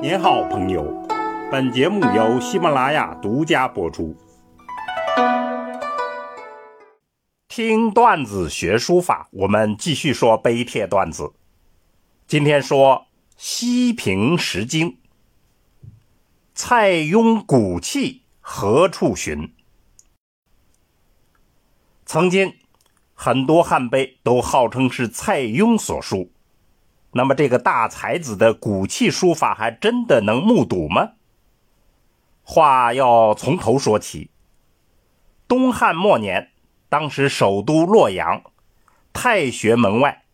您好，朋友。本节目由喜马拉雅独家播出。听段子学书法，我们继续说碑帖段子。今天说西平石经，蔡邕骨气何处寻？曾经很多汉碑都号称是蔡邕所书。那么这个大才子的骨气书法还真的能目睹吗？话要从头说起。东汉末年，当时首都洛阳，太学门外，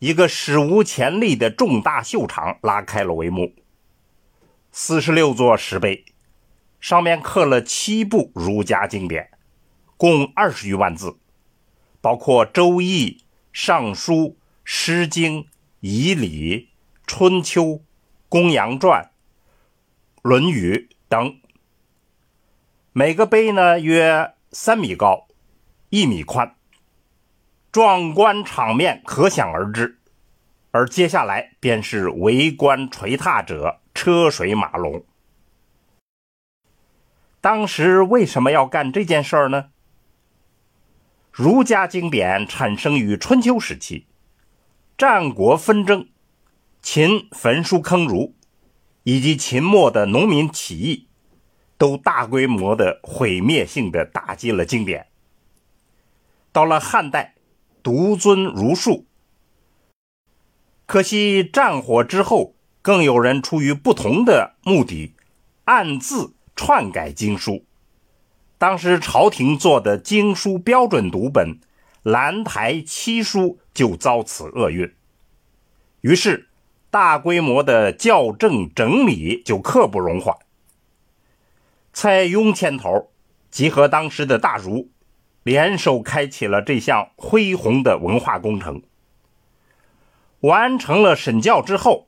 一个史无前例的重大秀场拉开了帷幕。四十六座石碑，上面刻了七部儒家经典，共二十余万字，包括《周易》《尚书》《诗经》。《仪礼》《春秋》《公羊传》《论语》等，每个碑呢约三米高，一米宽，壮观场面可想而知。而接下来便是围观垂踏者车水马龙。当时为什么要干这件事儿呢？儒家经典产生于春秋时期。战国纷争、秦焚书坑儒，以及秦末的农民起义，都大规模的毁灭性的打击了经典。到了汉代，独尊儒术。可惜战火之后，更有人出于不同的目的，暗自篡改经书。当时朝廷做的经书标准读本。兰台七书就遭此厄运，于是大规模的校正整理就刻不容缓。蔡邕牵头，集合当时的大儒，联手开启了这项恢宏的文化工程。完成了审校之后，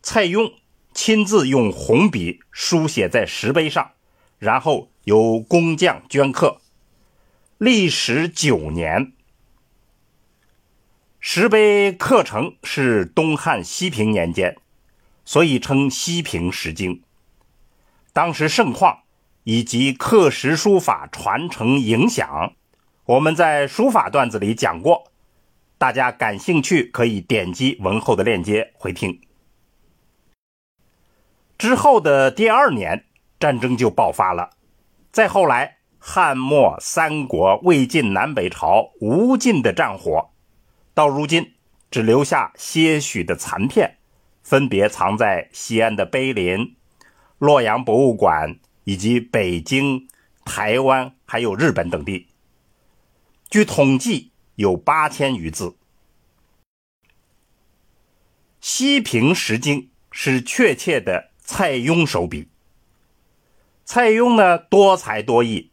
蔡邕亲自用红笔书写在石碑上，然后由工匠镌刻，历时九年。石碑刻成是东汉西平年间，所以称西平石经。当时盛况以及刻石书法传承影响，我们在书法段子里讲过，大家感兴趣可以点击文后的链接回听。之后的第二年，战争就爆发了。再后来，汉末三国、魏晋南北朝无尽的战火。到如今，只留下些许的残片，分别藏在西安的碑林、洛阳博物馆以及北京、台湾还有日本等地。据统计，有八千余字。西平石经是确切的蔡邕手笔。蔡邕呢，多才多艺，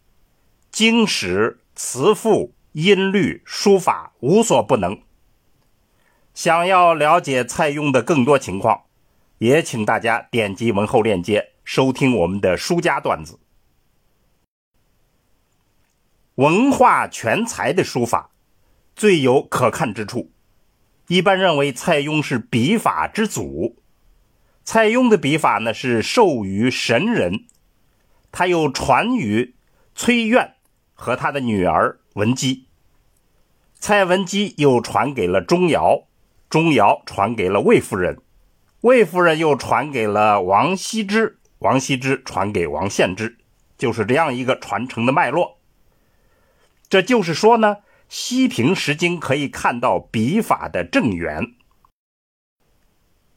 经史、词赋、音律、书法无所不能。想要了解蔡邕的更多情况，也请大家点击文后链接收听我们的书家段子。文化全才的书法最有可看之处，一般认为蔡邕是笔法之祖。蔡邕的笔法呢是授于神人，他又传于崔苑和他的女儿文姬，蔡文姬又传给了钟繇。钟繇传给了魏夫人，魏夫人又传给了王羲之，王羲之传给王献之，就是这样一个传承的脉络。这就是说呢，西平石经可以看到笔法的正源。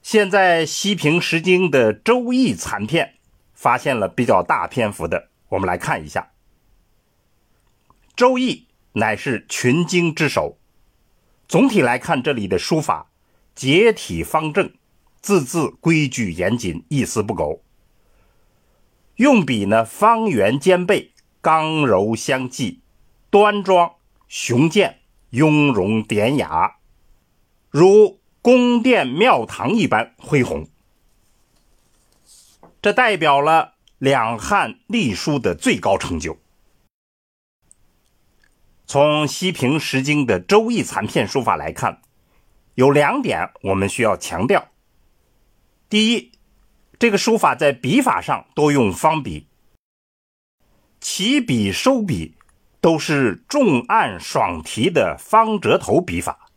现在西平石经的《周易》残片发现了比较大篇幅的，我们来看一下，《周易》乃是群经之首。总体来看，这里的书法结体方正，字字规矩严谨，一丝不苟。用笔呢，方圆兼备，刚柔相济，端庄雄健，雍容典雅，如宫殿庙堂一般恢宏。这代表了两汉隶书的最高成就。从西平石经的《周易》残片书法来看，有两点我们需要强调：第一，这个书法在笔法上多用方笔，起笔收笔都是重按爽提的方折头笔法，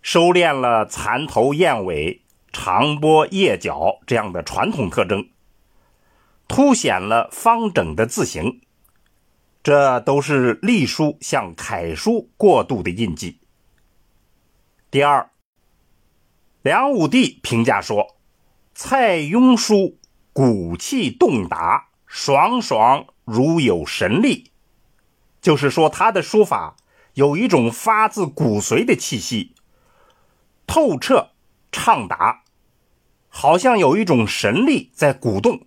收敛了蚕头燕尾、长波叶角这样的传统特征，凸显了方整的字形，这都是隶书向楷书过渡的印记。第二，梁武帝评价说。蔡邕书骨气动达，爽爽如有神力，就是说他的书法有一种发自骨髓的气息，透彻畅达，好像有一种神力在鼓动。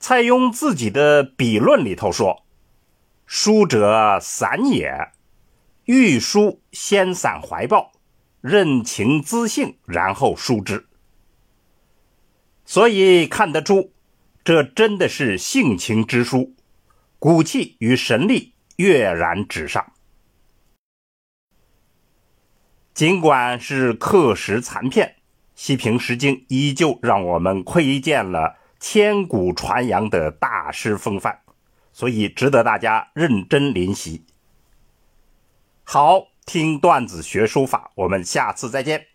蔡邕自己的笔论里头说：“书者散也，欲书先散怀抱，任情资性，然后书之。”所以看得出，这真的是性情之书，骨气与神力跃然纸上。尽管是刻石残片，西平石经依旧让我们窥见了千古传扬的大师风范，所以值得大家认真临习。好，听段子学书法，我们下次再见。